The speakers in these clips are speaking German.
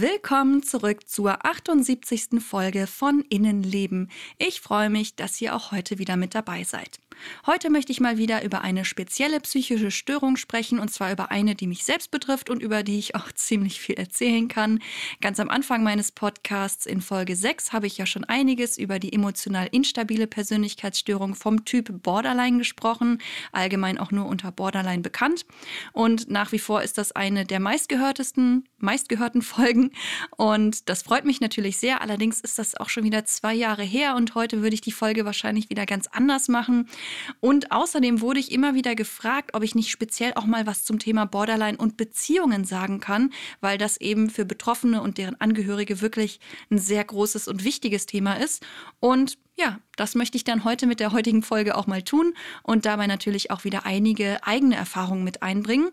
Willkommen zurück zur 78. Folge von Innenleben. Ich freue mich, dass ihr auch heute wieder mit dabei seid. Heute möchte ich mal wieder über eine spezielle psychische Störung sprechen und zwar über eine, die mich selbst betrifft und über die ich auch ziemlich viel erzählen kann. Ganz am Anfang meines Podcasts in Folge 6 habe ich ja schon einiges über die emotional instabile Persönlichkeitsstörung vom Typ Borderline gesprochen, allgemein auch nur unter Borderline bekannt. Und nach wie vor ist das eine der meistgehörtesten, meistgehörten Folgen und das freut mich natürlich sehr. Allerdings ist das auch schon wieder zwei Jahre her und heute würde ich die Folge wahrscheinlich wieder ganz anders machen. Und außerdem wurde ich immer wieder gefragt, ob ich nicht speziell auch mal was zum Thema Borderline und Beziehungen sagen kann, weil das eben für Betroffene und deren Angehörige wirklich ein sehr großes und wichtiges Thema ist. Und ja, das möchte ich dann heute mit der heutigen Folge auch mal tun und dabei natürlich auch wieder einige eigene Erfahrungen mit einbringen.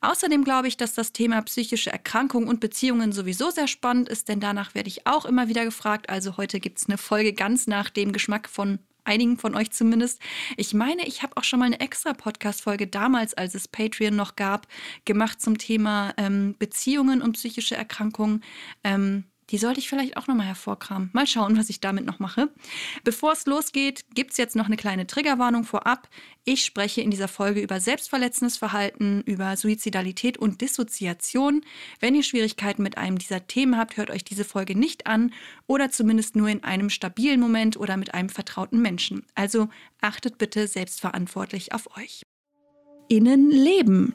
Außerdem glaube ich, dass das Thema psychische Erkrankungen und Beziehungen sowieso sehr spannend ist, denn danach werde ich auch immer wieder gefragt. Also heute gibt es eine Folge ganz nach dem Geschmack von einigen von euch zumindest. Ich meine, ich habe auch schon mal eine extra Podcast-Folge damals, als es Patreon noch gab, gemacht zum Thema ähm, Beziehungen und psychische Erkrankungen. Ähm, die sollte ich vielleicht auch nochmal hervorkramen. Mal schauen, was ich damit noch mache. Bevor es losgeht, gibt es jetzt noch eine kleine Triggerwarnung vorab. Ich spreche in dieser Folge über selbstverletzendes Verhalten, über Suizidalität und Dissoziation. Wenn ihr Schwierigkeiten mit einem dieser Themen habt, hört euch diese Folge nicht an oder zumindest nur in einem stabilen Moment oder mit einem vertrauten Menschen. Also achtet bitte selbstverantwortlich auf euch. Innenleben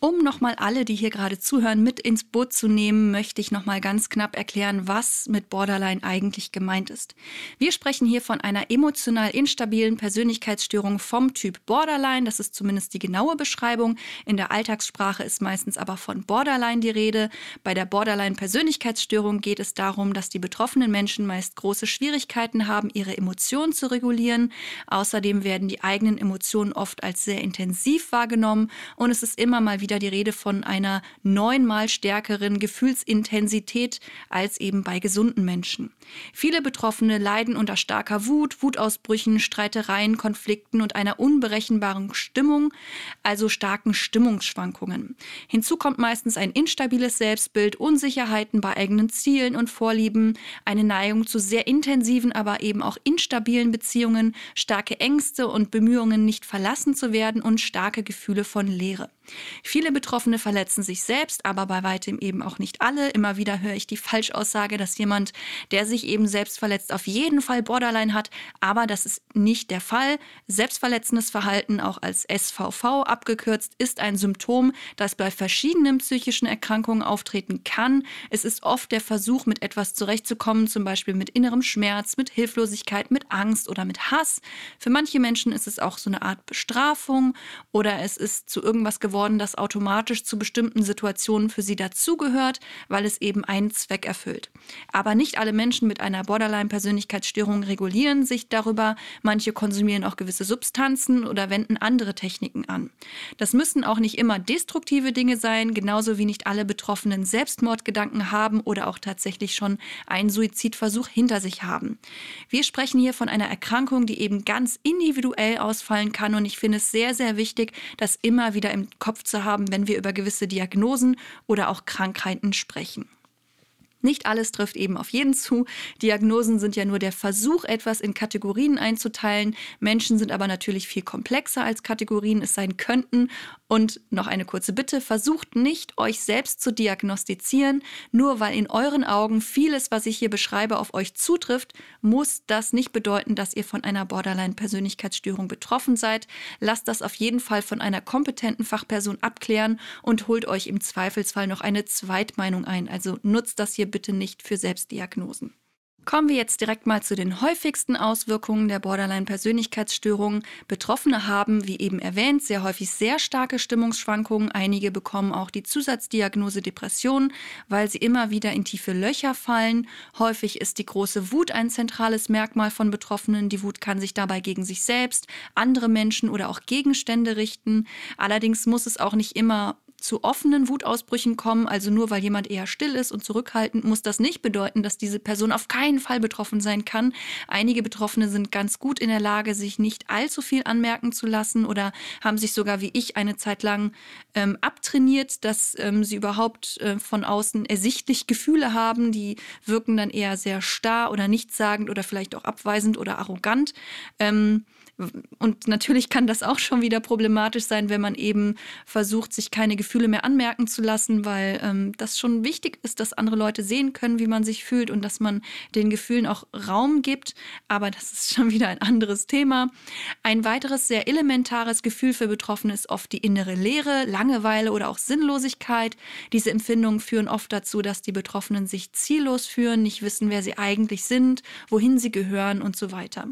Um nochmal alle, die hier gerade zuhören, mit ins Boot zu nehmen, möchte ich nochmal ganz knapp erklären, was mit Borderline eigentlich gemeint ist. Wir sprechen hier von einer emotional instabilen Persönlichkeitsstörung vom Typ Borderline. Das ist zumindest die genaue Beschreibung. In der Alltagssprache ist meistens aber von Borderline die Rede. Bei der Borderline-Persönlichkeitsstörung geht es darum, dass die betroffenen Menschen meist große Schwierigkeiten haben, ihre Emotionen zu regulieren. Außerdem werden die eigenen Emotionen oft als sehr intensiv wahrgenommen und es ist immer mal wieder wieder die Rede von einer neunmal stärkeren Gefühlsintensität als eben bei gesunden Menschen. Viele Betroffene leiden unter starker Wut, Wutausbrüchen, Streitereien, Konflikten und einer unberechenbaren Stimmung, also starken Stimmungsschwankungen. Hinzu kommt meistens ein instabiles Selbstbild, Unsicherheiten bei eigenen Zielen und Vorlieben, eine Neigung zu sehr intensiven, aber eben auch instabilen Beziehungen, starke Ängste und Bemühungen, nicht verlassen zu werden und starke Gefühle von Leere. Viele Betroffene verletzen sich selbst, aber bei weitem eben auch nicht alle. Immer wieder höre ich die Falschaussage, dass jemand, der sich eben selbst verletzt, auf jeden Fall Borderline hat, aber das ist nicht der Fall. Selbstverletzendes Verhalten, auch als SVV abgekürzt, ist ein Symptom, das bei verschiedenen psychischen Erkrankungen auftreten kann. Es ist oft der Versuch, mit etwas zurechtzukommen, zum Beispiel mit innerem Schmerz, mit Hilflosigkeit, mit Angst oder mit Hass. Für manche Menschen ist es auch so eine Art Bestrafung oder es ist zu irgendwas geworden, geworden, das automatisch zu bestimmten Situationen für sie dazugehört, weil es eben einen Zweck erfüllt. Aber nicht alle Menschen mit einer Borderline-Persönlichkeitsstörung regulieren sich darüber. Manche konsumieren auch gewisse Substanzen oder wenden andere Techniken an. Das müssen auch nicht immer destruktive Dinge sein, genauso wie nicht alle Betroffenen Selbstmordgedanken haben oder auch tatsächlich schon einen Suizidversuch hinter sich haben. Wir sprechen hier von einer Erkrankung, die eben ganz individuell ausfallen kann und ich finde es sehr, sehr wichtig, das immer wieder im Kopf zu haben, wenn wir über gewisse Diagnosen oder auch Krankheiten sprechen. Nicht alles trifft eben auf jeden zu. Diagnosen sind ja nur der Versuch, etwas in Kategorien einzuteilen. Menschen sind aber natürlich viel komplexer als Kategorien es sein könnten. Und noch eine kurze Bitte, versucht nicht, euch selbst zu diagnostizieren. Nur weil in euren Augen vieles, was ich hier beschreibe, auf euch zutrifft, muss das nicht bedeuten, dass ihr von einer Borderline-Persönlichkeitsstörung betroffen seid. Lasst das auf jeden Fall von einer kompetenten Fachperson abklären und holt euch im Zweifelsfall noch eine Zweitmeinung ein. Also nutzt das hier bitte nicht für Selbstdiagnosen. Kommen wir jetzt direkt mal zu den häufigsten Auswirkungen der Borderline-Persönlichkeitsstörung. Betroffene haben, wie eben erwähnt, sehr häufig sehr starke Stimmungsschwankungen. Einige bekommen auch die Zusatzdiagnose Depression, weil sie immer wieder in tiefe Löcher fallen. Häufig ist die große Wut ein zentrales Merkmal von Betroffenen. Die Wut kann sich dabei gegen sich selbst, andere Menschen oder auch Gegenstände richten. Allerdings muss es auch nicht immer zu offenen Wutausbrüchen kommen, also nur weil jemand eher still ist und zurückhaltend, muss das nicht bedeuten, dass diese Person auf keinen Fall betroffen sein kann. Einige Betroffene sind ganz gut in der Lage, sich nicht allzu viel anmerken zu lassen oder haben sich sogar wie ich eine Zeit lang ähm, abtrainiert, dass ähm, sie überhaupt äh, von außen ersichtlich Gefühle haben. Die wirken dann eher sehr starr oder nichtssagend oder vielleicht auch abweisend oder arrogant. Ähm, und natürlich kann das auch schon wieder problematisch sein, wenn man eben versucht, sich keine Gefühle mehr anmerken zu lassen, weil ähm, das schon wichtig ist, dass andere Leute sehen können, wie man sich fühlt und dass man den Gefühlen auch Raum gibt. Aber das ist schon wieder ein anderes Thema. Ein weiteres sehr elementares Gefühl für Betroffene ist oft die innere Leere, Langeweile oder auch Sinnlosigkeit. Diese Empfindungen führen oft dazu, dass die Betroffenen sich ziellos fühlen, nicht wissen, wer sie eigentlich sind, wohin sie gehören und so weiter.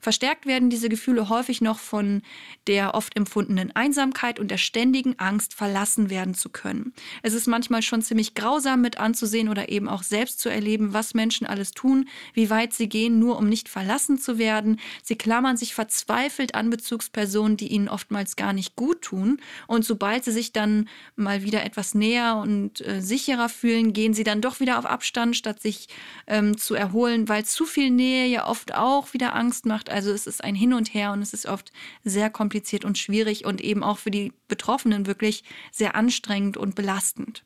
Verstärkt werden diese Gefühle Gefühle häufig noch von der oft empfundenen Einsamkeit und der ständigen Angst, verlassen werden zu können. Es ist manchmal schon ziemlich grausam mit anzusehen oder eben auch selbst zu erleben, was Menschen alles tun, wie weit sie gehen, nur um nicht verlassen zu werden. Sie klammern sich verzweifelt an Bezugspersonen, die ihnen oftmals gar nicht gut tun. Und sobald sie sich dann mal wieder etwas näher und äh, sicherer fühlen, gehen sie dann doch wieder auf Abstand, statt sich ähm, zu erholen, weil zu viel Nähe ja oft auch wieder Angst macht. Also es ist ein Hin und her und es ist oft sehr kompliziert und schwierig und eben auch für die Betroffenen wirklich sehr anstrengend und belastend.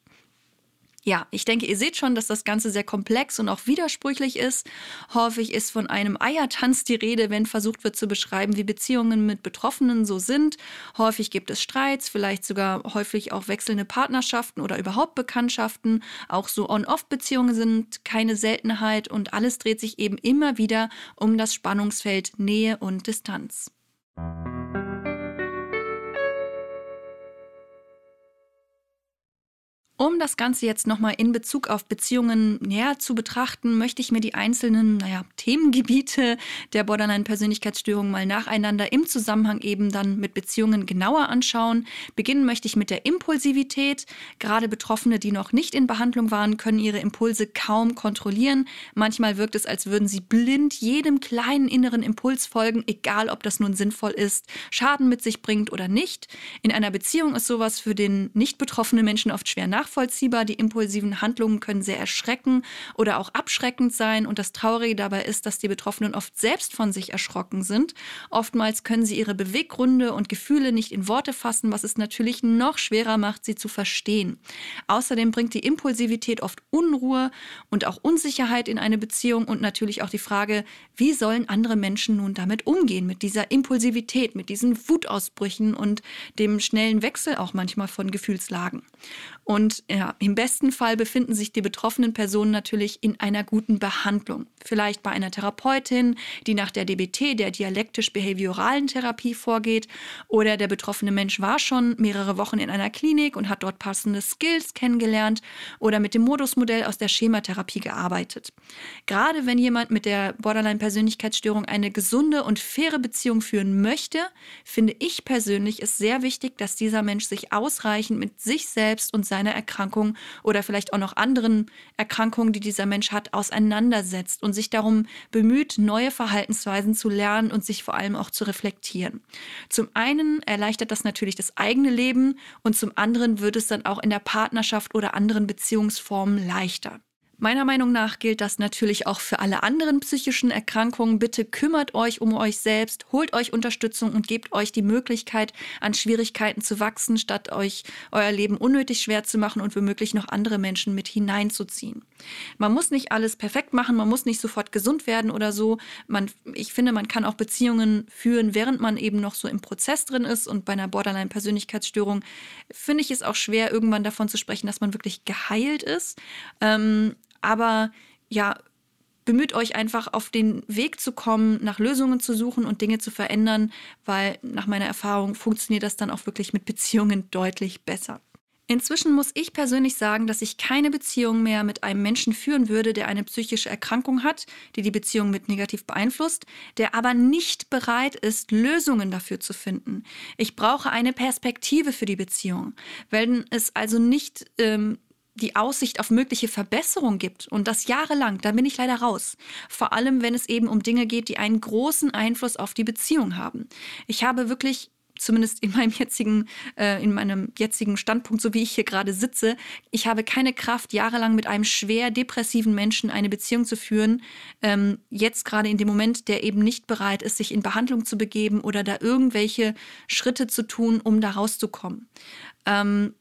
Ja, ich denke, ihr seht schon, dass das Ganze sehr komplex und auch widersprüchlich ist. Häufig ist von einem Eiertanz die Rede, wenn versucht wird zu beschreiben, wie Beziehungen mit Betroffenen so sind. Häufig gibt es Streits, vielleicht sogar häufig auch wechselnde Partnerschaften oder überhaupt Bekanntschaften. Auch so On-Off-Beziehungen sind keine Seltenheit und alles dreht sich eben immer wieder um das Spannungsfeld Nähe und Distanz. Um das Ganze jetzt nochmal in Bezug auf Beziehungen näher zu betrachten, möchte ich mir die einzelnen naja, Themengebiete der Borderline-Persönlichkeitsstörung mal nacheinander im Zusammenhang eben dann mit Beziehungen genauer anschauen. Beginnen möchte ich mit der Impulsivität. Gerade Betroffene, die noch nicht in Behandlung waren, können ihre Impulse kaum kontrollieren. Manchmal wirkt es, als würden sie blind jedem kleinen inneren Impuls folgen, egal ob das nun sinnvoll ist, Schaden mit sich bringt oder nicht. In einer Beziehung ist sowas für den nicht betroffenen Menschen oft schwer nachvollziehbar nachvollziehbar. Die impulsiven Handlungen können sehr erschreckend oder auch abschreckend sein. Und das Traurige dabei ist, dass die Betroffenen oft selbst von sich erschrocken sind. Oftmals können sie ihre Beweggründe und Gefühle nicht in Worte fassen, was es natürlich noch schwerer macht, sie zu verstehen. Außerdem bringt die Impulsivität oft Unruhe und auch Unsicherheit in eine Beziehung und natürlich auch die Frage, wie sollen andere Menschen nun damit umgehen, mit dieser Impulsivität, mit diesen Wutausbrüchen und dem schnellen Wechsel auch manchmal von Gefühlslagen. Und ja, im besten Fall befinden sich die betroffenen Personen natürlich in einer guten Behandlung. Vielleicht bei einer Therapeutin, die nach der DBT, der dialektisch-behavioralen Therapie vorgeht. Oder der betroffene Mensch war schon mehrere Wochen in einer Klinik und hat dort passende Skills kennengelernt oder mit dem Modusmodell aus der Schematherapie gearbeitet. Gerade wenn jemand mit der Borderline-Persönlichkeitsstörung eine gesunde und faire Beziehung führen möchte, finde ich persönlich es sehr wichtig, dass dieser Mensch sich ausreichend mit sich selbst und seinem seiner Erkrankung oder vielleicht auch noch anderen Erkrankungen, die dieser Mensch hat, auseinandersetzt und sich darum bemüht, neue Verhaltensweisen zu lernen und sich vor allem auch zu reflektieren. Zum einen erleichtert das natürlich das eigene Leben und zum anderen wird es dann auch in der Partnerschaft oder anderen Beziehungsformen leichter. Meiner Meinung nach gilt das natürlich auch für alle anderen psychischen Erkrankungen. Bitte kümmert euch um euch selbst, holt euch Unterstützung und gebt euch die Möglichkeit, an Schwierigkeiten zu wachsen, statt euch euer Leben unnötig schwer zu machen und womöglich noch andere Menschen mit hineinzuziehen. Man muss nicht alles perfekt machen, man muss nicht sofort gesund werden oder so. Man, ich finde, man kann auch Beziehungen führen, während man eben noch so im Prozess drin ist. Und bei einer Borderline-Persönlichkeitsstörung finde ich es auch schwer, irgendwann davon zu sprechen, dass man wirklich geheilt ist. Ähm, aber ja, bemüht euch einfach auf den Weg zu kommen, nach Lösungen zu suchen und Dinge zu verändern, weil nach meiner Erfahrung funktioniert das dann auch wirklich mit Beziehungen deutlich besser. Inzwischen muss ich persönlich sagen, dass ich keine Beziehung mehr mit einem Menschen führen würde, der eine psychische Erkrankung hat, die die Beziehung mit negativ beeinflusst, der aber nicht bereit ist, Lösungen dafür zu finden. Ich brauche eine Perspektive für die Beziehung. Wenn es also nicht ähm, die Aussicht auf mögliche Verbesserung gibt und das jahrelang, dann bin ich leider raus. Vor allem, wenn es eben um Dinge geht, die einen großen Einfluss auf die Beziehung haben. Ich habe wirklich zumindest in meinem jetzigen, äh, in meinem jetzigen Standpunkt, so wie ich hier gerade sitze, ich habe keine Kraft, jahrelang mit einem schwer depressiven Menschen eine Beziehung zu führen. Ähm, jetzt gerade in dem Moment, der eben nicht bereit ist, sich in Behandlung zu begeben oder da irgendwelche Schritte zu tun, um da rauszukommen. Ähm,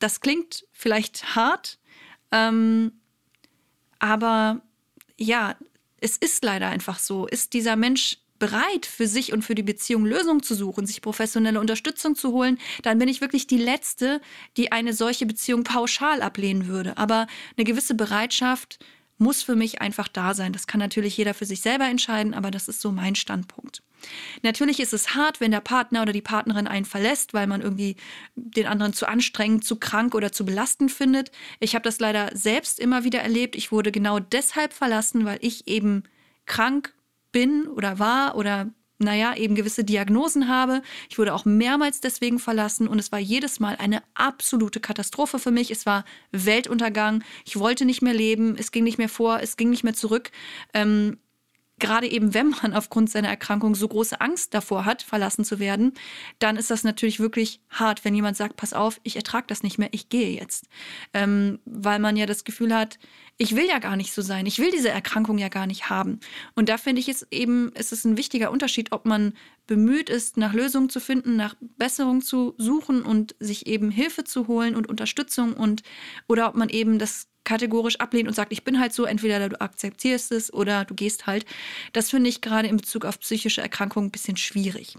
das klingt vielleicht hart, ähm, aber ja, es ist leider einfach so. Ist dieser Mensch bereit, für sich und für die Beziehung Lösungen zu suchen, sich professionelle Unterstützung zu holen, dann bin ich wirklich die Letzte, die eine solche Beziehung pauschal ablehnen würde. Aber eine gewisse Bereitschaft muss für mich einfach da sein. Das kann natürlich jeder für sich selber entscheiden, aber das ist so mein Standpunkt. Natürlich ist es hart, wenn der Partner oder die Partnerin einen verlässt, weil man irgendwie den anderen zu anstrengend, zu krank oder zu belastend findet. Ich habe das leider selbst immer wieder erlebt. Ich wurde genau deshalb verlassen, weil ich eben krank bin oder war oder naja, eben gewisse Diagnosen habe. Ich wurde auch mehrmals deswegen verlassen und es war jedes Mal eine absolute Katastrophe für mich. Es war Weltuntergang. Ich wollte nicht mehr leben. Es ging nicht mehr vor. Es ging nicht mehr zurück. Ähm, gerade eben, wenn man aufgrund seiner Erkrankung so große Angst davor hat, verlassen zu werden, dann ist das natürlich wirklich hart, wenn jemand sagt, pass auf, ich ertrage das nicht mehr, ich gehe jetzt. Ähm, weil man ja das Gefühl hat, ich will ja gar nicht so sein, ich will diese Erkrankung ja gar nicht haben. Und da finde ich es eben, ist es ein wichtiger Unterschied, ob man bemüht ist, nach Lösungen zu finden, nach Besserung zu suchen und sich eben Hilfe zu holen und Unterstützung und oder ob man eben das kategorisch ablehnt und sagt, ich bin halt so, entweder du akzeptierst es oder du gehst halt. Das finde ich gerade in Bezug auf psychische Erkrankungen ein bisschen schwierig.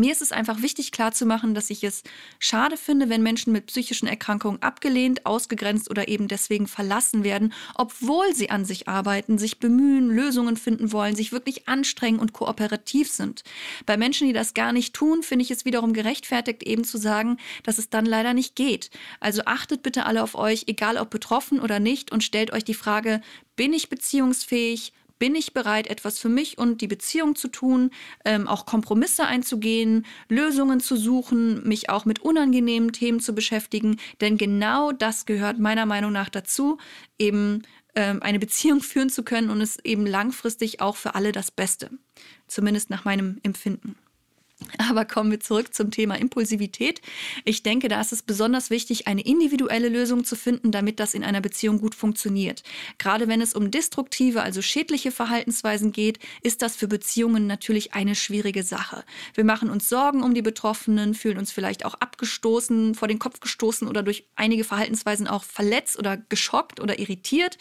Mir ist es einfach wichtig klarzumachen, dass ich es schade finde, wenn Menschen mit psychischen Erkrankungen abgelehnt, ausgegrenzt oder eben deswegen verlassen werden, obwohl sie an sich arbeiten, sich bemühen, Lösungen finden wollen, sich wirklich anstrengen und kooperativ sind. Bei Menschen, die das gar nicht tun, finde ich es wiederum gerechtfertigt, eben zu sagen, dass es dann leider nicht geht. Also achtet bitte alle auf euch, egal ob betroffen oder nicht, und stellt euch die Frage, bin ich beziehungsfähig? Bin ich bereit, etwas für mich und die Beziehung zu tun, ähm, auch Kompromisse einzugehen, Lösungen zu suchen, mich auch mit unangenehmen Themen zu beschäftigen. Denn genau das gehört meiner Meinung nach dazu, eben ähm, eine Beziehung führen zu können und es eben langfristig auch für alle das Beste. Zumindest nach meinem Empfinden. Aber kommen wir zurück zum Thema Impulsivität. Ich denke, da ist es besonders wichtig, eine individuelle Lösung zu finden, damit das in einer Beziehung gut funktioniert. Gerade wenn es um destruktive, also schädliche Verhaltensweisen geht, ist das für Beziehungen natürlich eine schwierige Sache. Wir machen uns Sorgen um die Betroffenen, fühlen uns vielleicht auch abgestoßen, vor den Kopf gestoßen oder durch einige Verhaltensweisen auch verletzt oder geschockt oder irritiert.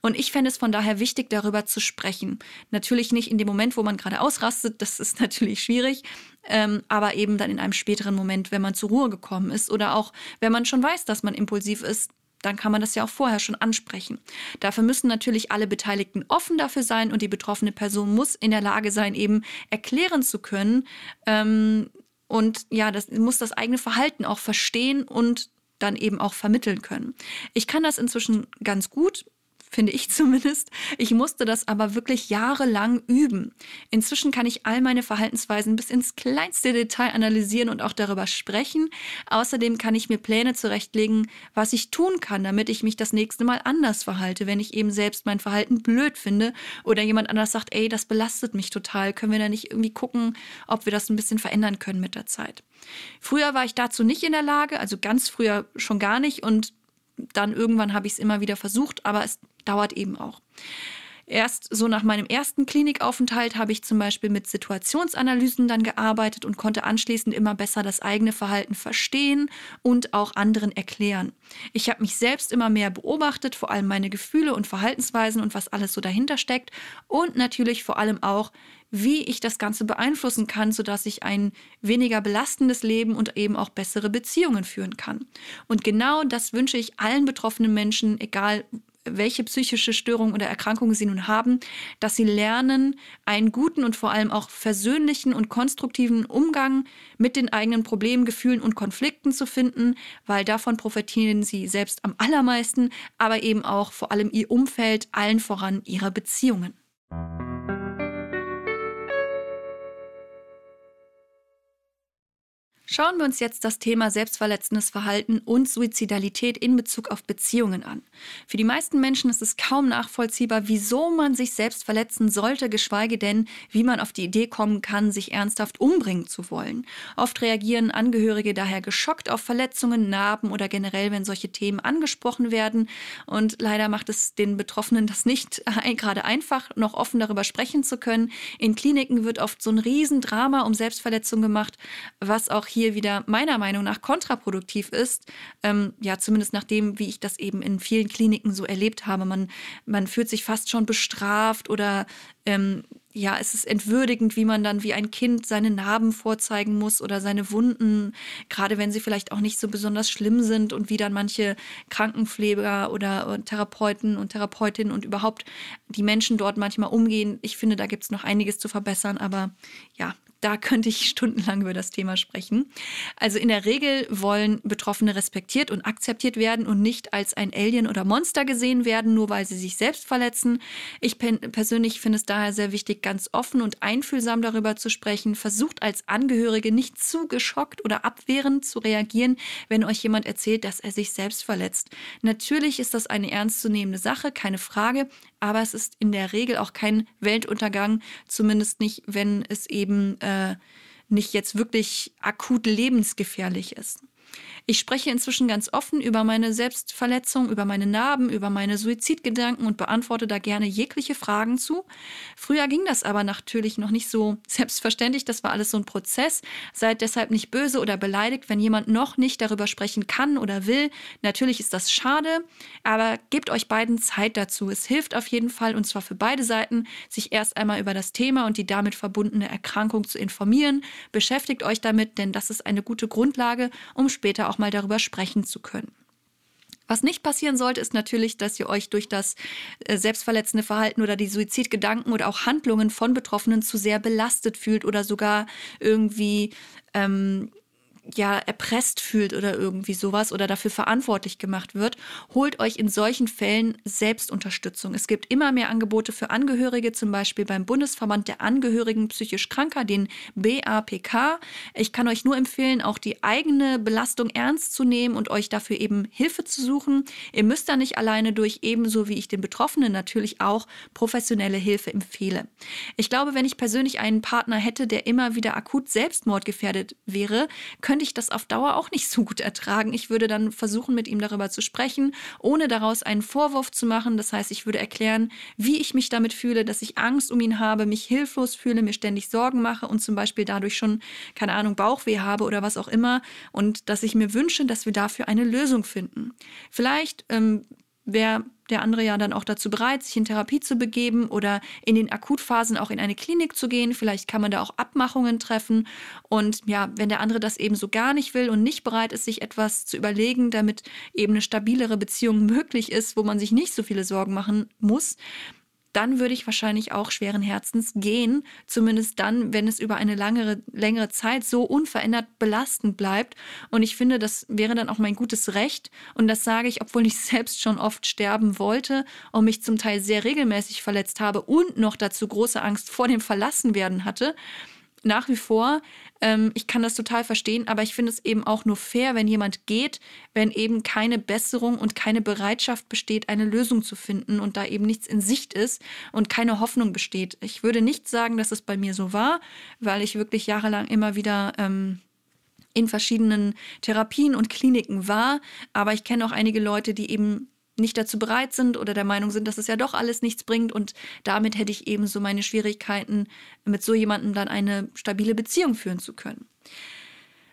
Und ich fände es von daher wichtig, darüber zu sprechen. Natürlich nicht in dem Moment, wo man gerade ausrastet, das ist natürlich schwierig ähm, aber eben dann in einem späteren Moment, wenn man zur Ruhe gekommen ist oder auch wenn man schon weiß, dass man impulsiv ist, dann kann man das ja auch vorher schon ansprechen. Dafür müssen natürlich alle Beteiligten offen dafür sein und die betroffene Person muss in der Lage sein, eben erklären zu können ähm, und ja, das muss das eigene Verhalten auch verstehen und dann eben auch vermitteln können. Ich kann das inzwischen ganz gut finde ich zumindest. Ich musste das aber wirklich jahrelang üben. Inzwischen kann ich all meine Verhaltensweisen bis ins kleinste Detail analysieren und auch darüber sprechen. Außerdem kann ich mir Pläne zurechtlegen, was ich tun kann, damit ich mich das nächste Mal anders verhalte, wenn ich eben selbst mein Verhalten blöd finde oder jemand anders sagt, ey, das belastet mich total. Können wir da nicht irgendwie gucken, ob wir das ein bisschen verändern können mit der Zeit? Früher war ich dazu nicht in der Lage, also ganz früher schon gar nicht und dann irgendwann habe ich es immer wieder versucht, aber es dauert eben auch. Erst so nach meinem ersten Klinikaufenthalt habe ich zum Beispiel mit Situationsanalysen dann gearbeitet und konnte anschließend immer besser das eigene Verhalten verstehen und auch anderen erklären. Ich habe mich selbst immer mehr beobachtet, vor allem meine Gefühle und Verhaltensweisen und was alles so dahinter steckt und natürlich vor allem auch, wie ich das Ganze beeinflussen kann, sodass ich ein weniger belastendes Leben und eben auch bessere Beziehungen führen kann. Und genau das wünsche ich allen betroffenen Menschen, egal welche psychische Störung oder Erkrankungen sie nun haben, dass sie lernen, einen guten und vor allem auch versöhnlichen und konstruktiven Umgang mit den eigenen Problemen, Gefühlen und Konflikten zu finden, weil davon profitieren sie selbst am allermeisten, aber eben auch vor allem ihr Umfeld, allen voran ihre Beziehungen. Schauen wir uns jetzt das Thema selbstverletzendes Verhalten und Suizidalität in Bezug auf Beziehungen an. Für die meisten Menschen ist es kaum nachvollziehbar, wieso man sich selbst verletzen sollte, geschweige denn, wie man auf die Idee kommen kann, sich ernsthaft umbringen zu wollen. Oft reagieren Angehörige daher geschockt auf Verletzungen, Narben oder generell, wenn solche Themen angesprochen werden. Und leider macht es den Betroffenen das nicht gerade einfach, noch offen darüber sprechen zu können. In Kliniken wird oft so ein Riesendrama um Selbstverletzung gemacht, was auch hier hier wieder meiner Meinung nach kontraproduktiv ist. Ähm, ja, zumindest nach dem, wie ich das eben in vielen Kliniken so erlebt habe. Man, man fühlt sich fast schon bestraft oder ähm, ja, es ist entwürdigend, wie man dann wie ein Kind seine Narben vorzeigen muss oder seine Wunden, gerade wenn sie vielleicht auch nicht so besonders schlimm sind und wie dann manche Krankenpfleger oder Therapeuten und Therapeutinnen und überhaupt die Menschen dort manchmal umgehen. Ich finde, da gibt es noch einiges zu verbessern, aber ja, da könnte ich stundenlang über das Thema sprechen. Also in der Regel wollen Betroffene respektiert und akzeptiert werden und nicht als ein Alien oder Monster gesehen werden, nur weil sie sich selbst verletzen. Ich persönlich finde es daher sehr wichtig, ganz offen und einfühlsam darüber zu sprechen. Versucht als Angehörige nicht zu geschockt oder abwehrend zu reagieren, wenn euch jemand erzählt, dass er sich selbst verletzt. Natürlich ist das eine ernstzunehmende Sache, keine Frage, aber es ist in der Regel auch kein Weltuntergang, zumindest nicht, wenn es eben äh, nicht jetzt wirklich akut lebensgefährlich ist. Ich spreche inzwischen ganz offen über meine Selbstverletzung, über meine Narben, über meine Suizidgedanken und beantworte da gerne jegliche Fragen zu. Früher ging das aber natürlich noch nicht so selbstverständlich. Das war alles so ein Prozess. Seid deshalb nicht böse oder beleidigt, wenn jemand noch nicht darüber sprechen kann oder will. Natürlich ist das schade, aber gebt euch beiden Zeit dazu. Es hilft auf jeden Fall und zwar für beide Seiten, sich erst einmal über das Thema und die damit verbundene Erkrankung zu informieren. Beschäftigt euch damit, denn das ist eine gute Grundlage, um später auch mal darüber sprechen zu können. Was nicht passieren sollte, ist natürlich, dass ihr euch durch das äh, selbstverletzende Verhalten oder die Suizidgedanken oder auch Handlungen von Betroffenen zu sehr belastet fühlt oder sogar irgendwie ähm, ja erpresst fühlt oder irgendwie sowas oder dafür verantwortlich gemacht wird, holt euch in solchen Fällen Selbstunterstützung. Es gibt immer mehr Angebote für Angehörige, zum Beispiel beim Bundesverband der Angehörigen psychisch Kranker, den BAPK. Ich kann euch nur empfehlen, auch die eigene Belastung ernst zu nehmen und euch dafür eben Hilfe zu suchen. Ihr müsst da nicht alleine durch, ebenso wie ich den Betroffenen natürlich auch professionelle Hilfe empfehle. Ich glaube, wenn ich persönlich einen Partner hätte, der immer wieder akut selbstmordgefährdet wäre, könnte könnte ich das auf Dauer auch nicht so gut ertragen. Ich würde dann versuchen, mit ihm darüber zu sprechen, ohne daraus einen Vorwurf zu machen. Das heißt, ich würde erklären, wie ich mich damit fühle, dass ich Angst um ihn habe, mich hilflos fühle, mir ständig Sorgen mache und zum Beispiel dadurch schon, keine Ahnung, Bauchweh habe oder was auch immer. Und dass ich mir wünsche, dass wir dafür eine Lösung finden. Vielleicht ähm, wäre der andere ja dann auch dazu bereit, sich in Therapie zu begeben oder in den Akutphasen auch in eine Klinik zu gehen. Vielleicht kann man da auch Abmachungen treffen. Und ja, wenn der andere das eben so gar nicht will und nicht bereit ist, sich etwas zu überlegen, damit eben eine stabilere Beziehung möglich ist, wo man sich nicht so viele Sorgen machen muss, dann würde ich wahrscheinlich auch schweren Herzens gehen, zumindest dann, wenn es über eine langere, längere Zeit so unverändert belastend bleibt. Und ich finde, das wäre dann auch mein gutes Recht. Und das sage ich, obwohl ich selbst schon oft sterben wollte und mich zum Teil sehr regelmäßig verletzt habe und noch dazu große Angst vor dem Verlassenwerden hatte nach wie vor, ähm, ich kann das total verstehen, aber ich finde es eben auch nur fair, wenn jemand geht, wenn eben keine Besserung und keine Bereitschaft besteht, eine Lösung zu finden und da eben nichts in Sicht ist und keine Hoffnung besteht. Ich würde nicht sagen, dass es bei mir so war, weil ich wirklich jahrelang immer wieder ähm, in verschiedenen Therapien und Kliniken war, aber ich kenne auch einige Leute, die eben nicht dazu bereit sind oder der Meinung sind, dass es ja doch alles nichts bringt. Und damit hätte ich eben so meine Schwierigkeiten, mit so jemandem dann eine stabile Beziehung führen zu können.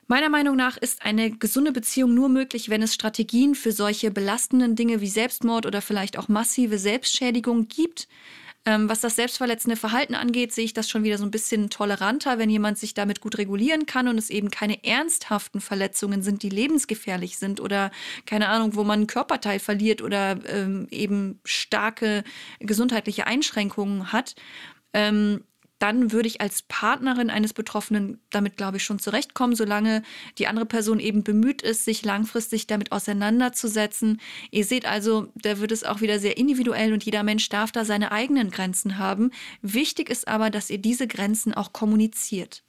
Meiner Meinung nach ist eine gesunde Beziehung nur möglich, wenn es Strategien für solche belastenden Dinge wie Selbstmord oder vielleicht auch massive Selbstschädigung gibt. Ähm, was das selbstverletzende Verhalten angeht, sehe ich das schon wieder so ein bisschen toleranter, wenn jemand sich damit gut regulieren kann und es eben keine ernsthaften Verletzungen sind, die lebensgefährlich sind oder keine Ahnung, wo man ein Körperteil verliert oder ähm, eben starke gesundheitliche Einschränkungen hat. Ähm, dann würde ich als Partnerin eines Betroffenen damit, glaube ich, schon zurechtkommen, solange die andere Person eben bemüht ist, sich langfristig damit auseinanderzusetzen. Ihr seht also, da wird es auch wieder sehr individuell und jeder Mensch darf da seine eigenen Grenzen haben. Wichtig ist aber, dass ihr diese Grenzen auch kommuniziert.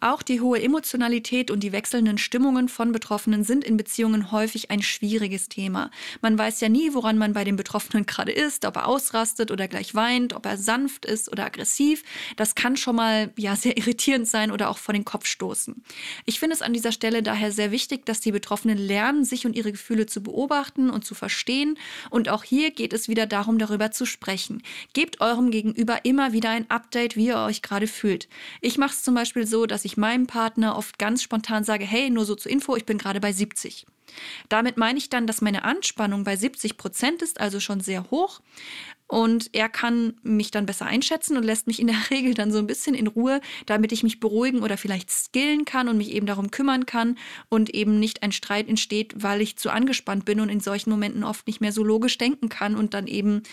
Auch die hohe Emotionalität und die wechselnden Stimmungen von Betroffenen sind in Beziehungen häufig ein schwieriges Thema. Man weiß ja nie, woran man bei dem Betroffenen gerade ist, ob er ausrastet oder gleich weint, ob er sanft ist oder aggressiv. Das kann schon mal ja sehr irritierend sein oder auch vor den Kopf stoßen. Ich finde es an dieser Stelle daher sehr wichtig, dass die Betroffenen lernen, sich und ihre Gefühle zu beobachten und zu verstehen. Und auch hier geht es wieder darum, darüber zu sprechen. Gebt eurem Gegenüber immer wieder ein Update, wie ihr euch gerade fühlt. Ich mache es zum Beispiel so, dass ich meinem Partner oft ganz spontan sage, hey, nur so zur Info, ich bin gerade bei 70. Damit meine ich dann, dass meine Anspannung bei 70 Prozent ist, also schon sehr hoch. Und er kann mich dann besser einschätzen und lässt mich in der Regel dann so ein bisschen in Ruhe, damit ich mich beruhigen oder vielleicht skillen kann und mich eben darum kümmern kann und eben nicht ein Streit entsteht, weil ich zu angespannt bin und in solchen Momenten oft nicht mehr so logisch denken kann und dann eben,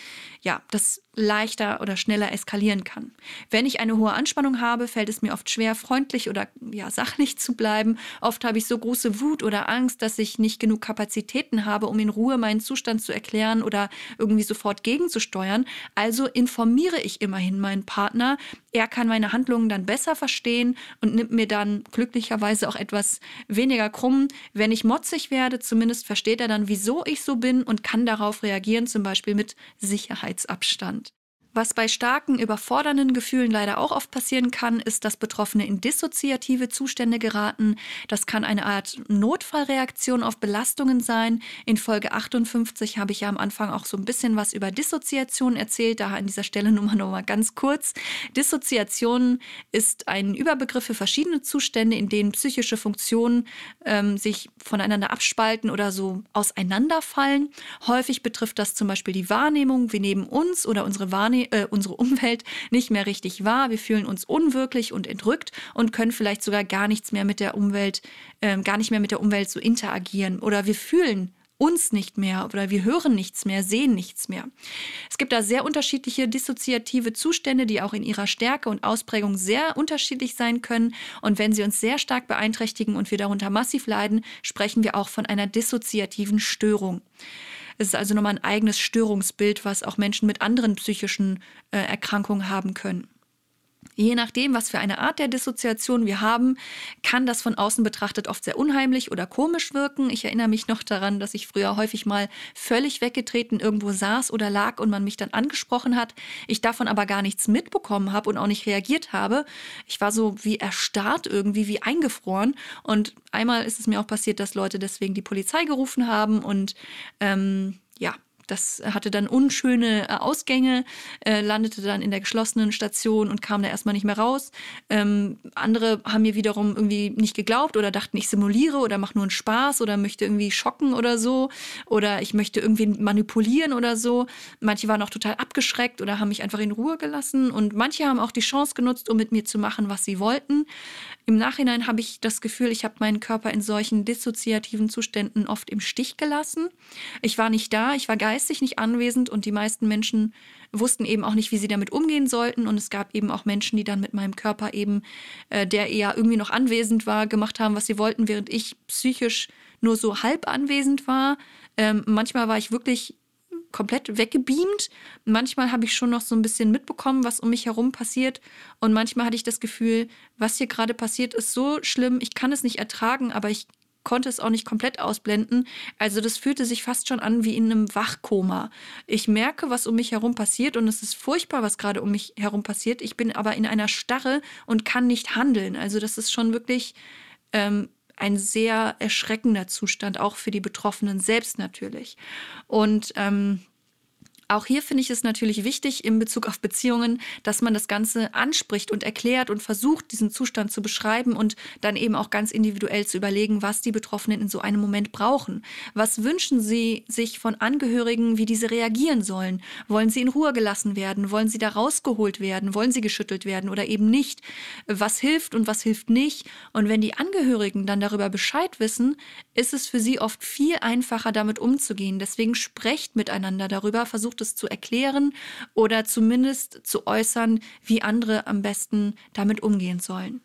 ja, das leichter oder schneller eskalieren kann. Wenn ich eine hohe Anspannung habe, fällt es mir oft schwer, freundlich oder ja, sachlich zu bleiben. Oft habe ich so große Wut oder Angst, dass ich nicht genug Kapazitäten habe, um in Ruhe meinen Zustand zu erklären oder irgendwie sofort gegenzusteuern steuern. Also informiere ich immerhin meinen Partner. Er kann meine Handlungen dann besser verstehen und nimmt mir dann glücklicherweise auch etwas weniger krumm. Wenn ich motzig werde, zumindest versteht er dann, wieso ich so bin und kann darauf reagieren, zum Beispiel mit Sicherheitsabstand. Was bei starken, überfordernden Gefühlen leider auch oft passieren kann, ist, dass Betroffene in dissoziative Zustände geraten. Das kann eine Art Notfallreaktion auf Belastungen sein. In Folge 58 habe ich ja am Anfang auch so ein bisschen was über Dissoziation erzählt. Da an dieser Stelle nur mal, nur mal ganz kurz. Dissoziation ist ein Überbegriff für verschiedene Zustände, in denen psychische Funktionen ähm, sich voneinander abspalten oder so auseinanderfallen. Häufig betrifft das zum Beispiel die Wahrnehmung. Wir nehmen uns oder unsere Wahrnehmung äh, unsere Umwelt nicht mehr richtig wahr. Wir fühlen uns unwirklich und entrückt und können vielleicht sogar gar nichts mehr mit der Umwelt, äh, gar nicht mehr mit der Umwelt so interagieren. Oder wir fühlen uns nicht mehr oder wir hören nichts mehr, sehen nichts mehr. Es gibt da sehr unterschiedliche dissoziative Zustände, die auch in ihrer Stärke und Ausprägung sehr unterschiedlich sein können. Und wenn sie uns sehr stark beeinträchtigen und wir darunter massiv leiden, sprechen wir auch von einer dissoziativen Störung. Es ist also nochmal ein eigenes Störungsbild, was auch Menschen mit anderen psychischen äh, Erkrankungen haben können. Je nachdem, was für eine Art der Dissoziation wir haben, kann das von außen betrachtet oft sehr unheimlich oder komisch wirken. Ich erinnere mich noch daran, dass ich früher häufig mal völlig weggetreten irgendwo saß oder lag und man mich dann angesprochen hat. Ich davon aber gar nichts mitbekommen habe und auch nicht reagiert habe. Ich war so wie erstarrt irgendwie, wie eingefroren. Und einmal ist es mir auch passiert, dass Leute deswegen die Polizei gerufen haben und ähm, ja, das hatte dann unschöne äh, Ausgänge, äh, landete dann in der geschlossenen Station und kam da erstmal nicht mehr raus. Ähm, andere haben mir wiederum irgendwie nicht geglaubt oder dachten, ich simuliere oder mache nur einen Spaß oder möchte irgendwie schocken oder so oder ich möchte irgendwie manipulieren oder so. Manche waren auch total abgeschreckt oder haben mich einfach in Ruhe gelassen und manche haben auch die Chance genutzt, um mit mir zu machen, was sie wollten. Im Nachhinein habe ich das Gefühl, ich habe meinen Körper in solchen dissoziativen Zuständen oft im Stich gelassen. Ich war nicht da, ich war geistig nicht anwesend und die meisten Menschen wussten eben auch nicht, wie sie damit umgehen sollten. Und es gab eben auch Menschen, die dann mit meinem Körper eben, äh, der eher irgendwie noch anwesend war, gemacht haben, was sie wollten, während ich psychisch nur so halb anwesend war. Ähm, manchmal war ich wirklich komplett weggebeamt. Manchmal habe ich schon noch so ein bisschen mitbekommen, was um mich herum passiert. Und manchmal hatte ich das Gefühl, was hier gerade passiert, ist so schlimm, ich kann es nicht ertragen, aber ich konnte es auch nicht komplett ausblenden. Also das fühlte sich fast schon an wie in einem Wachkoma. Ich merke, was um mich herum passiert und es ist furchtbar, was gerade um mich herum passiert. Ich bin aber in einer Starre und kann nicht handeln. Also das ist schon wirklich ähm, ein sehr erschreckender Zustand, auch für die Betroffenen selbst natürlich. Und ähm, Auch hier finde ich es natürlich wichtig in Bezug auf Beziehungen, dass man das Ganze anspricht und erklärt und versucht, diesen Zustand zu beschreiben und dann eben auch ganz individuell zu überlegen, was die Betroffenen in so einem Moment brauchen. Was wünschen sie sich von Angehörigen, wie diese reagieren sollen? Wollen sie in Ruhe gelassen werden? Wollen sie da rausgeholt werden? Wollen sie geschüttelt werden oder eben nicht? Was hilft und was hilft nicht? Und wenn die Angehörigen dann darüber Bescheid wissen, ist es für sie oft viel einfacher, damit umzugehen. Deswegen sprecht miteinander darüber, versucht versucht es zu erklären oder zumindest zu äußern, wie andere am besten damit umgehen sollen.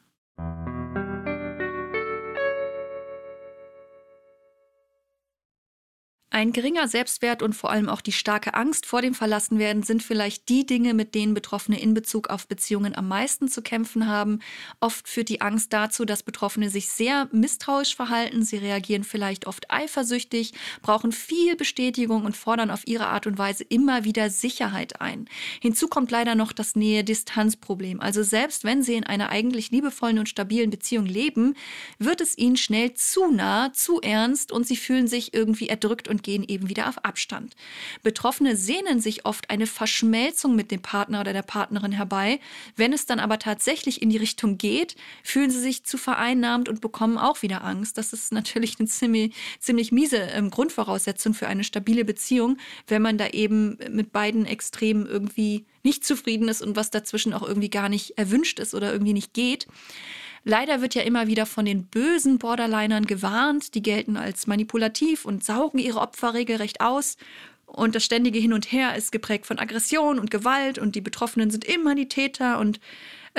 Ein geringer Selbstwert und vor allem auch die starke Angst vor dem Verlassenwerden sind vielleicht die Dinge, mit denen Betroffene in Bezug auf Beziehungen am meisten zu kämpfen haben. Oft führt die Angst dazu, dass Betroffene sich sehr misstrauisch verhalten. Sie reagieren vielleicht oft eifersüchtig, brauchen viel Bestätigung und fordern auf ihre Art und Weise immer wieder Sicherheit ein. Hinzu kommt leider noch das Nähe-Distanz-Problem. Also selbst wenn sie in einer eigentlich liebevollen und stabilen Beziehung leben, wird es ihnen schnell zu nah, zu ernst und sie fühlen sich irgendwie erdrückt und und gehen eben wieder auf Abstand. Betroffene sehnen sich oft eine Verschmelzung mit dem Partner oder der Partnerin herbei. Wenn es dann aber tatsächlich in die Richtung geht, fühlen sie sich zu vereinnahmt und bekommen auch wieder Angst. Das ist natürlich eine ziemlich, ziemlich miese ähm, Grundvoraussetzung für eine stabile Beziehung, wenn man da eben mit beiden Extremen irgendwie nicht zufrieden ist und was dazwischen auch irgendwie gar nicht erwünscht ist oder irgendwie nicht geht. Leider wird ja immer wieder von den bösen Borderlinern gewarnt. Die gelten als manipulativ und saugen ihre Opfer regelrecht aus. Und das ständige Hin und Her ist geprägt von Aggression und Gewalt und die Betroffenen sind immer die Täter und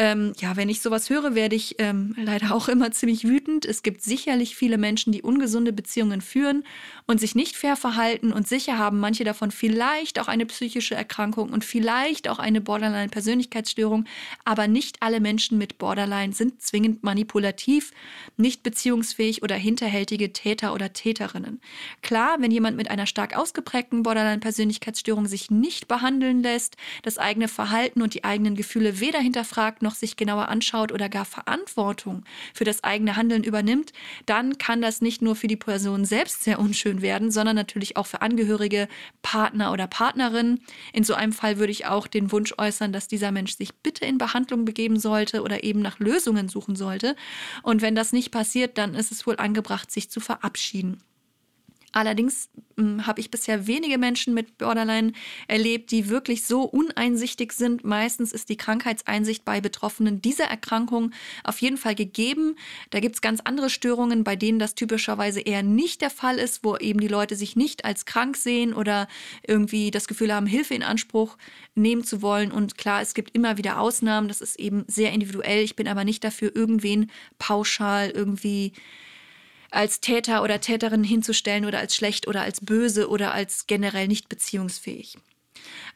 ähm, ja, wenn ich sowas höre, werde ich ähm, leider auch immer ziemlich wütend. Es gibt sicherlich viele Menschen, die ungesunde Beziehungen führen und sich nicht fair verhalten und sicher haben manche davon vielleicht auch eine psychische Erkrankung und vielleicht auch eine Borderline-Persönlichkeitsstörung. Aber nicht alle Menschen mit Borderline sind zwingend manipulativ, nicht beziehungsfähig oder hinterhältige Täter oder Täterinnen. Klar, wenn jemand mit einer stark ausgeprägten Borderline-Persönlichkeitsstörung sich nicht behandeln lässt, das eigene Verhalten und die eigenen Gefühle weder hinterfragt noch sich genauer anschaut oder gar Verantwortung für das eigene Handeln übernimmt, dann kann das nicht nur für die Person selbst sehr unschön werden, sondern natürlich auch für Angehörige, Partner oder Partnerinnen. In so einem Fall würde ich auch den Wunsch äußern, dass dieser Mensch sich bitte in Behandlung begeben sollte oder eben nach Lösungen suchen sollte. Und wenn das nicht passiert, dann ist es wohl angebracht, sich zu verabschieden. Allerdings hm, habe ich bisher wenige Menschen mit Borderline erlebt, die wirklich so uneinsichtig sind. Meistens ist die Krankheitseinsicht bei Betroffenen dieser Erkrankung auf jeden Fall gegeben. Da gibt es ganz andere Störungen, bei denen das typischerweise eher nicht der Fall ist, wo eben die Leute sich nicht als krank sehen oder irgendwie das Gefühl haben, Hilfe in Anspruch nehmen zu wollen. Und klar, es gibt immer wieder Ausnahmen. Das ist eben sehr individuell. Ich bin aber nicht dafür, irgendwen pauschal irgendwie als Täter oder Täterin hinzustellen oder als schlecht oder als böse oder als generell nicht beziehungsfähig.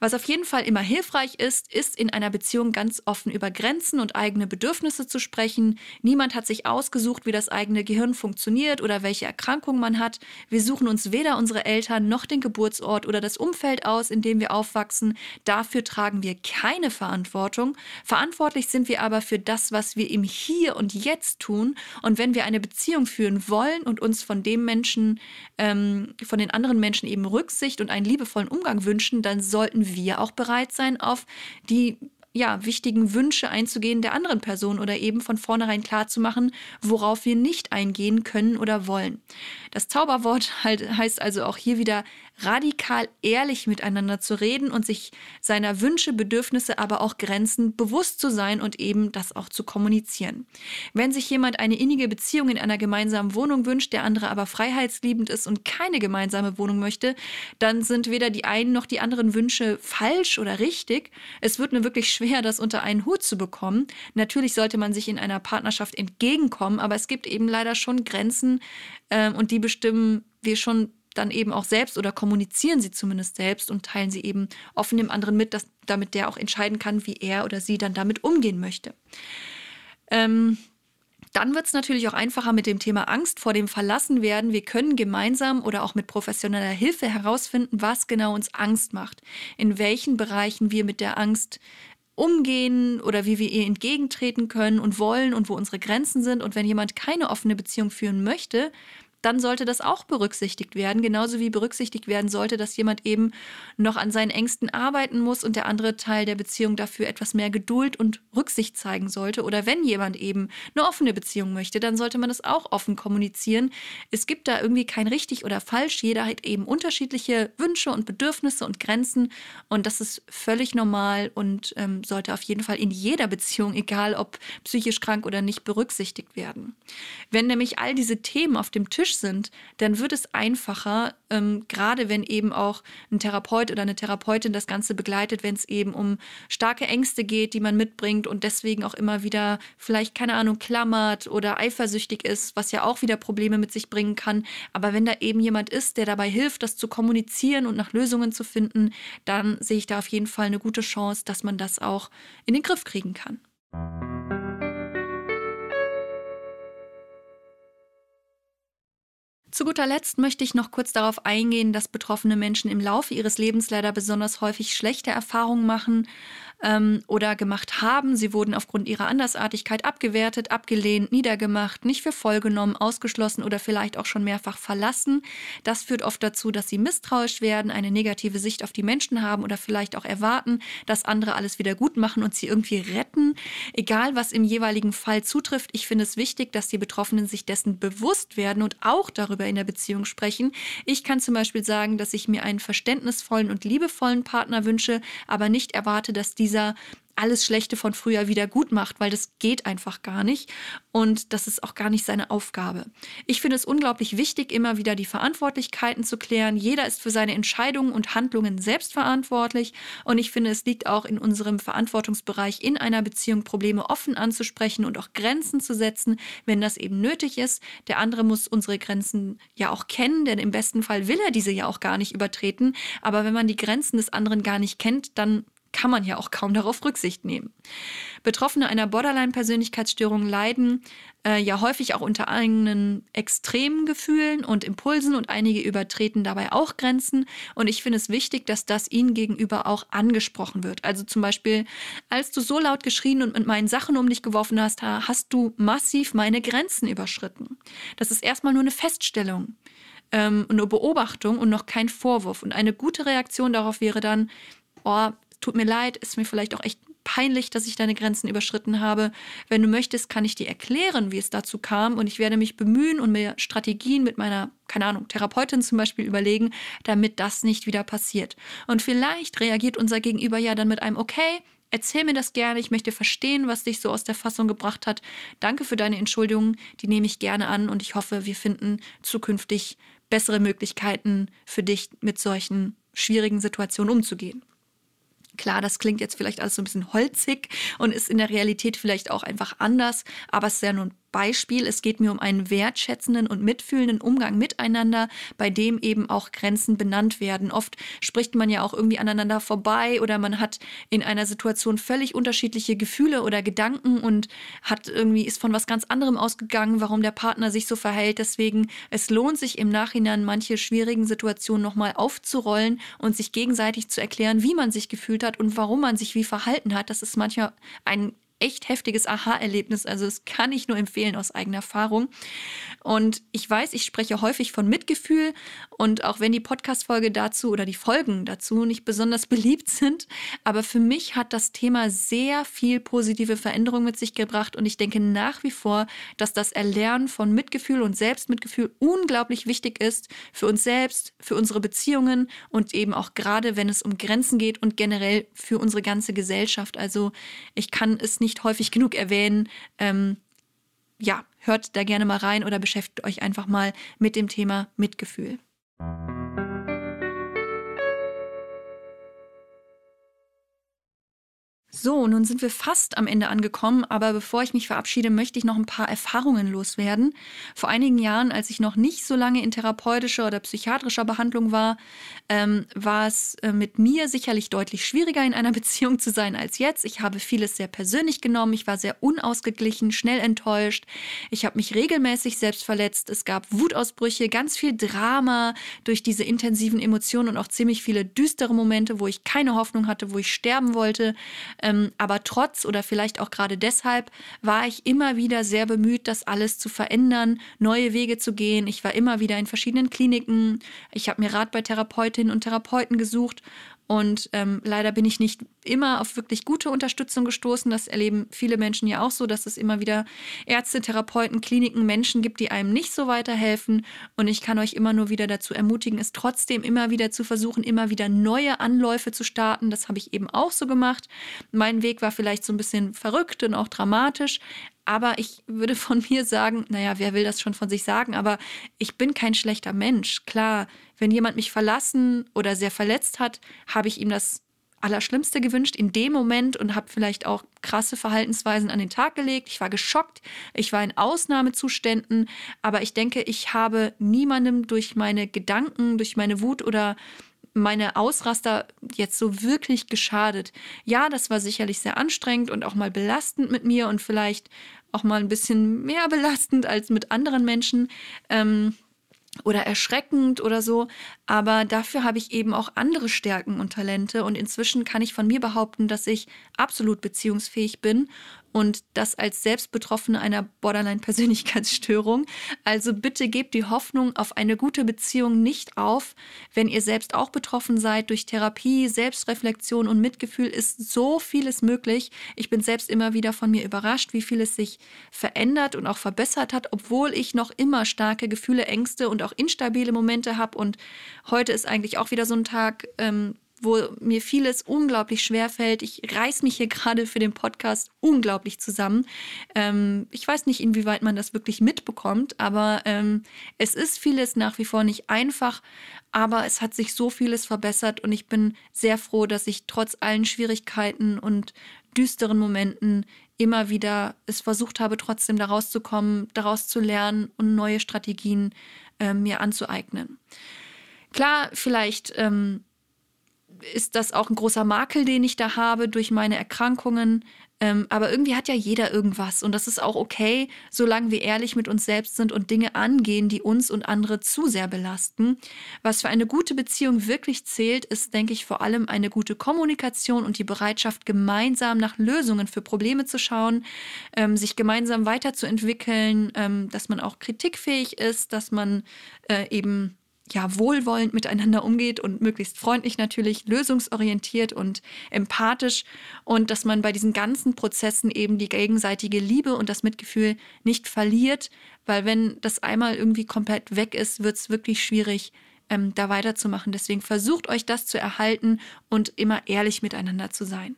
Was auf jeden Fall immer hilfreich ist, ist in einer Beziehung ganz offen über Grenzen und eigene Bedürfnisse zu sprechen. Niemand hat sich ausgesucht, wie das eigene Gehirn funktioniert oder welche Erkrankung man hat. Wir suchen uns weder unsere Eltern noch den Geburtsort oder das Umfeld aus, in dem wir aufwachsen. Dafür tragen wir keine Verantwortung. Verantwortlich sind wir aber für das, was wir im Hier und Jetzt tun. Und wenn wir eine Beziehung führen wollen und uns von dem Menschen, ähm, von den anderen Menschen eben Rücksicht und einen liebevollen Umgang wünschen, dann sollten wir auch bereit sein, auf die ja, wichtigen Wünsche einzugehen der anderen Person oder eben von vornherein klarzumachen, worauf wir nicht eingehen können oder wollen. Das Zauberwort halt heißt also auch hier wieder radikal ehrlich miteinander zu reden und sich seiner Wünsche, Bedürfnisse, aber auch Grenzen bewusst zu sein und eben das auch zu kommunizieren. Wenn sich jemand eine innige Beziehung in einer gemeinsamen Wohnung wünscht, der andere aber freiheitsliebend ist und keine gemeinsame Wohnung möchte, dann sind weder die einen noch die anderen Wünsche falsch oder richtig. Es wird nur wirklich schwer, das unter einen Hut zu bekommen. Natürlich sollte man sich in einer Partnerschaft entgegenkommen, aber es gibt eben leider schon Grenzen äh, und die bestimmen wir schon dann eben auch selbst oder kommunizieren sie zumindest selbst und teilen sie eben offen dem anderen mit, dass, damit der auch entscheiden kann, wie er oder sie dann damit umgehen möchte. Ähm, dann wird es natürlich auch einfacher mit dem Thema Angst vor dem Verlassenwerden. Wir können gemeinsam oder auch mit professioneller Hilfe herausfinden, was genau uns Angst macht, in welchen Bereichen wir mit der Angst umgehen oder wie wir ihr entgegentreten können und wollen und wo unsere Grenzen sind. Und wenn jemand keine offene Beziehung führen möchte, dann sollte das auch berücksichtigt werden, genauso wie berücksichtigt werden sollte, dass jemand eben noch an seinen Ängsten arbeiten muss und der andere Teil der Beziehung dafür etwas mehr Geduld und Rücksicht zeigen sollte. Oder wenn jemand eben eine offene Beziehung möchte, dann sollte man das auch offen kommunizieren. Es gibt da irgendwie kein richtig oder falsch. Jeder hat eben unterschiedliche Wünsche und Bedürfnisse und Grenzen und das ist völlig normal und ähm, sollte auf jeden Fall in jeder Beziehung, egal ob psychisch krank oder nicht, berücksichtigt werden. Wenn nämlich all diese Themen auf dem Tisch sind, dann wird es einfacher, ähm, gerade wenn eben auch ein Therapeut oder eine Therapeutin das Ganze begleitet, wenn es eben um starke Ängste geht, die man mitbringt und deswegen auch immer wieder vielleicht, keine Ahnung, klammert oder eifersüchtig ist, was ja auch wieder Probleme mit sich bringen kann. Aber wenn da eben jemand ist, der dabei hilft, das zu kommunizieren und nach Lösungen zu finden, dann sehe ich da auf jeden Fall eine gute Chance, dass man das auch in den Griff kriegen kann. Zu guter Letzt möchte ich noch kurz darauf eingehen, dass betroffene Menschen im Laufe ihres Lebens leider besonders häufig schlechte Erfahrungen machen ähm, oder gemacht haben. Sie wurden aufgrund ihrer Andersartigkeit abgewertet, abgelehnt, niedergemacht, nicht für voll genommen, ausgeschlossen oder vielleicht auch schon mehrfach verlassen. Das führt oft dazu, dass sie misstrauisch werden, eine negative Sicht auf die Menschen haben oder vielleicht auch erwarten, dass andere alles wieder gut machen und sie irgendwie retten. Egal, was im jeweiligen Fall zutrifft, ich finde es wichtig, dass die Betroffenen sich dessen bewusst werden und auch darüber in der Beziehung sprechen. Ich kann zum Beispiel sagen, dass ich mir einen verständnisvollen und liebevollen Partner wünsche, aber nicht erwarte, dass diese dieser alles Schlechte von früher wieder gut macht, weil das geht einfach gar nicht und das ist auch gar nicht seine Aufgabe. Ich finde es unglaublich wichtig, immer wieder die Verantwortlichkeiten zu klären. Jeder ist für seine Entscheidungen und Handlungen selbst verantwortlich und ich finde, es liegt auch in unserem Verantwortungsbereich in einer Beziehung Probleme offen anzusprechen und auch Grenzen zu setzen, wenn das eben nötig ist. Der andere muss unsere Grenzen ja auch kennen, denn im besten Fall will er diese ja auch gar nicht übertreten, aber wenn man die Grenzen des anderen gar nicht kennt, dann kann man ja auch kaum darauf Rücksicht nehmen. Betroffene einer Borderline-Persönlichkeitsstörung leiden äh, ja häufig auch unter eigenen extremen Gefühlen und Impulsen und einige übertreten dabei auch Grenzen. Und ich finde es wichtig, dass das ihnen gegenüber auch angesprochen wird. Also zum Beispiel, als du so laut geschrien und mit meinen Sachen um dich geworfen hast, hast du massiv meine Grenzen überschritten. Das ist erstmal nur eine Feststellung ähm, eine Beobachtung und noch kein Vorwurf. Und eine gute Reaktion darauf wäre dann, oh, tut mir leid, ist mir vielleicht auch echt peinlich, dass ich deine Grenzen überschritten habe. Wenn du möchtest, kann ich dir erklären, wie es dazu kam und ich werde mich bemühen und mir Strategien mit meiner, keine Ahnung, Therapeutin zum Beispiel überlegen, damit das nicht wieder passiert. Und vielleicht reagiert unser Gegenüber ja dann mit einem, okay, Erzähl mir das gerne. Ich möchte verstehen, was dich so aus der Fassung gebracht hat. Danke für deine Entschuldigung. Die nehme ich gerne an und ich hoffe, wir finden zukünftig bessere Möglichkeiten für dich, mit solchen schwierigen Situationen umzugehen. Klar, das klingt jetzt vielleicht alles so ein bisschen holzig und ist in der Realität vielleicht auch einfach anders, aber es ist ja nur ein Beispiel, es geht mir um einen wertschätzenden und mitfühlenden Umgang miteinander, bei dem eben auch Grenzen benannt werden. Oft spricht man ja auch irgendwie aneinander vorbei oder man hat in einer Situation völlig unterschiedliche Gefühle oder Gedanken und hat irgendwie ist von was ganz anderem ausgegangen, warum der Partner sich so verhält. Deswegen es lohnt sich im Nachhinein manche schwierigen Situationen nochmal aufzurollen und sich gegenseitig zu erklären, wie man sich gefühlt hat und warum man sich wie verhalten hat. Das ist manchmal ein echt heftiges Aha-Erlebnis. Also das kann ich nur empfehlen aus eigener Erfahrung. Und ich weiß, ich spreche häufig von Mitgefühl und auch wenn die Podcast-Folge dazu oder die Folgen dazu nicht besonders beliebt sind, aber für mich hat das Thema sehr viel positive Veränderung mit sich gebracht und ich denke nach wie vor, dass das Erlernen von Mitgefühl und Selbstmitgefühl unglaublich wichtig ist für uns selbst, für unsere Beziehungen und eben auch gerade, wenn es um Grenzen geht und generell für unsere ganze Gesellschaft. Also ich kann es nicht nicht häufig genug erwähnen. Ähm, ja, hört da gerne mal rein oder beschäftigt euch einfach mal mit dem Thema Mitgefühl. So, nun sind wir fast am Ende angekommen, aber bevor ich mich verabschiede, möchte ich noch ein paar Erfahrungen loswerden. Vor einigen Jahren, als ich noch nicht so lange in therapeutischer oder psychiatrischer Behandlung war, ähm, war es äh, mit mir sicherlich deutlich schwieriger in einer Beziehung zu sein als jetzt. Ich habe vieles sehr persönlich genommen. Ich war sehr unausgeglichen, schnell enttäuscht. Ich habe mich regelmäßig selbst verletzt. Es gab Wutausbrüche, ganz viel Drama durch diese intensiven Emotionen und auch ziemlich viele düstere Momente, wo ich keine Hoffnung hatte, wo ich sterben wollte. Ähm, aber trotz oder vielleicht auch gerade deshalb war ich immer wieder sehr bemüht, das alles zu verändern, neue Wege zu gehen. Ich war immer wieder in verschiedenen Kliniken. Ich habe mir Rat bei Therapeutinnen und Therapeuten gesucht und ähm, leider bin ich nicht immer auf wirklich gute Unterstützung gestoßen. Das erleben viele Menschen ja auch so, dass es immer wieder Ärzte, Therapeuten, Kliniken, Menschen gibt, die einem nicht so weiterhelfen. Und ich kann euch immer nur wieder dazu ermutigen, es trotzdem immer wieder zu versuchen, immer wieder neue Anläufe zu starten. Das habe ich eben auch so gemacht. Mein Weg war vielleicht so ein bisschen verrückt und auch dramatisch, aber ich würde von mir sagen, naja, wer will das schon von sich sagen, aber ich bin kein schlechter Mensch. Klar, wenn jemand mich verlassen oder sehr verletzt hat, habe ich ihm das Allerschlimmste gewünscht in dem Moment und habe vielleicht auch krasse Verhaltensweisen an den Tag gelegt. Ich war geschockt, ich war in Ausnahmezuständen, aber ich denke, ich habe niemandem durch meine Gedanken, durch meine Wut oder meine Ausraster jetzt so wirklich geschadet. Ja, das war sicherlich sehr anstrengend und auch mal belastend mit mir und vielleicht auch mal ein bisschen mehr belastend als mit anderen Menschen. Ähm, oder erschreckend oder so, aber dafür habe ich eben auch andere Stärken und Talente. Und inzwischen kann ich von mir behaupten, dass ich absolut beziehungsfähig bin und das als Selbstbetroffene einer Borderline-Persönlichkeitsstörung. Also bitte gebt die Hoffnung auf eine gute Beziehung nicht auf. Wenn ihr selbst auch betroffen seid durch Therapie, Selbstreflexion und Mitgefühl ist so vieles möglich. Ich bin selbst immer wieder von mir überrascht, wie viel es sich verändert und auch verbessert hat, obwohl ich noch immer starke Gefühle, Ängste und auch instabile Momente habe. Und heute ist eigentlich auch wieder so ein Tag, ähm, wo mir vieles unglaublich schwer fällt. Ich reiß mich hier gerade für den Podcast unglaublich zusammen. Ähm, ich weiß nicht, inwieweit man das wirklich mitbekommt, aber ähm, es ist vieles nach wie vor nicht einfach, aber es hat sich so vieles verbessert und ich bin sehr froh, dass ich trotz allen Schwierigkeiten und düsteren Momenten immer wieder es versucht habe, trotzdem daraus zu kommen, daraus zu lernen und neue Strategien äh, mir anzueignen. Klar, vielleicht ähm, ist das auch ein großer Makel, den ich da habe durch meine Erkrankungen. Ähm, aber irgendwie hat ja jeder irgendwas und das ist auch okay, solange wir ehrlich mit uns selbst sind und Dinge angehen, die uns und andere zu sehr belasten. Was für eine gute Beziehung wirklich zählt, ist, denke ich, vor allem eine gute Kommunikation und die Bereitschaft, gemeinsam nach Lösungen für Probleme zu schauen, ähm, sich gemeinsam weiterzuentwickeln, ähm, dass man auch kritikfähig ist, dass man äh, eben ja, wohlwollend miteinander umgeht und möglichst freundlich natürlich, lösungsorientiert und empathisch und dass man bei diesen ganzen Prozessen eben die gegenseitige Liebe und das Mitgefühl nicht verliert, weil wenn das einmal irgendwie komplett weg ist, wird es wirklich schwierig, ähm, da weiterzumachen. Deswegen versucht euch das zu erhalten und immer ehrlich miteinander zu sein.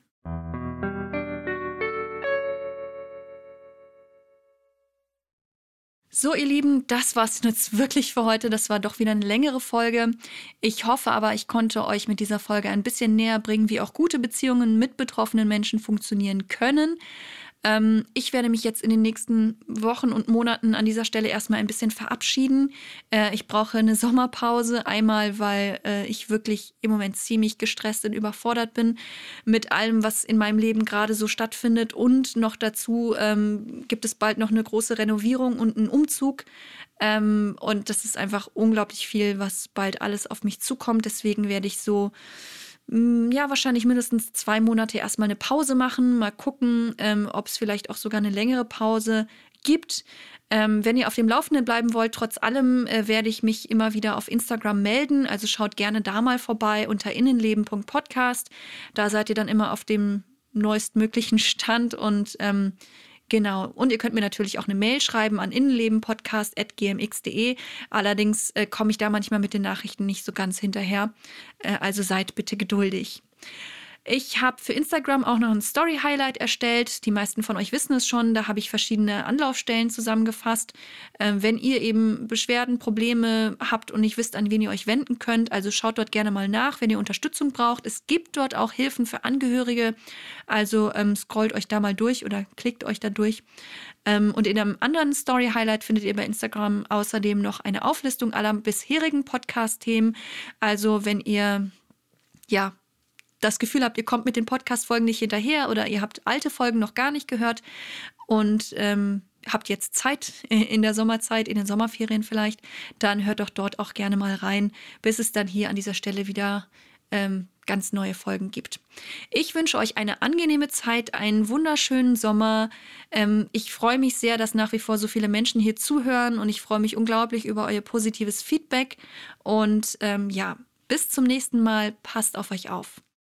So, ihr Lieben, das war's jetzt wirklich für heute. Das war doch wieder eine längere Folge. Ich hoffe aber, ich konnte euch mit dieser Folge ein bisschen näher bringen, wie auch gute Beziehungen mit betroffenen Menschen funktionieren können. Ähm, ich werde mich jetzt in den nächsten Wochen und Monaten an dieser Stelle erstmal ein bisschen verabschieden. Äh, ich brauche eine Sommerpause, einmal weil äh, ich wirklich im Moment ziemlich gestresst und überfordert bin mit allem, was in meinem Leben gerade so stattfindet. Und noch dazu ähm, gibt es bald noch eine große Renovierung und einen Umzug. Ähm, und das ist einfach unglaublich viel, was bald alles auf mich zukommt. Deswegen werde ich so ja, wahrscheinlich mindestens zwei Monate erstmal eine Pause machen, mal gucken, ähm, ob es vielleicht auch sogar eine längere Pause gibt. Ähm, wenn ihr auf dem Laufenden bleiben wollt, trotz allem äh, werde ich mich immer wieder auf Instagram melden. Also schaut gerne da mal vorbei unter innenleben.podcast. Da seid ihr dann immer auf dem neuestmöglichen Stand und ähm, Genau. Und ihr könnt mir natürlich auch eine Mail schreiben an innenlebenpodcast.gmx.de. Allerdings äh, komme ich da manchmal mit den Nachrichten nicht so ganz hinterher. Äh, also seid bitte geduldig. Ich habe für Instagram auch noch ein Story-Highlight erstellt. Die meisten von euch wissen es schon. Da habe ich verschiedene Anlaufstellen zusammengefasst. Äh, wenn ihr eben Beschwerden, Probleme habt und nicht wisst, an wen ihr euch wenden könnt, also schaut dort gerne mal nach, wenn ihr Unterstützung braucht. Es gibt dort auch Hilfen für Angehörige. Also ähm, scrollt euch da mal durch oder klickt euch da durch. Ähm, und in einem anderen Story-Highlight findet ihr bei Instagram außerdem noch eine Auflistung aller bisherigen Podcast-Themen. Also wenn ihr ja das Gefühl habt, ihr kommt mit den Podcast-Folgen nicht hinterher oder ihr habt alte Folgen noch gar nicht gehört und ähm, habt jetzt Zeit in der Sommerzeit, in den Sommerferien vielleicht, dann hört doch dort auch gerne mal rein, bis es dann hier an dieser Stelle wieder ähm, ganz neue Folgen gibt. Ich wünsche euch eine angenehme Zeit, einen wunderschönen Sommer. Ähm, ich freue mich sehr, dass nach wie vor so viele Menschen hier zuhören und ich freue mich unglaublich über euer positives Feedback. Und ähm, ja, bis zum nächsten Mal. Passt auf euch auf.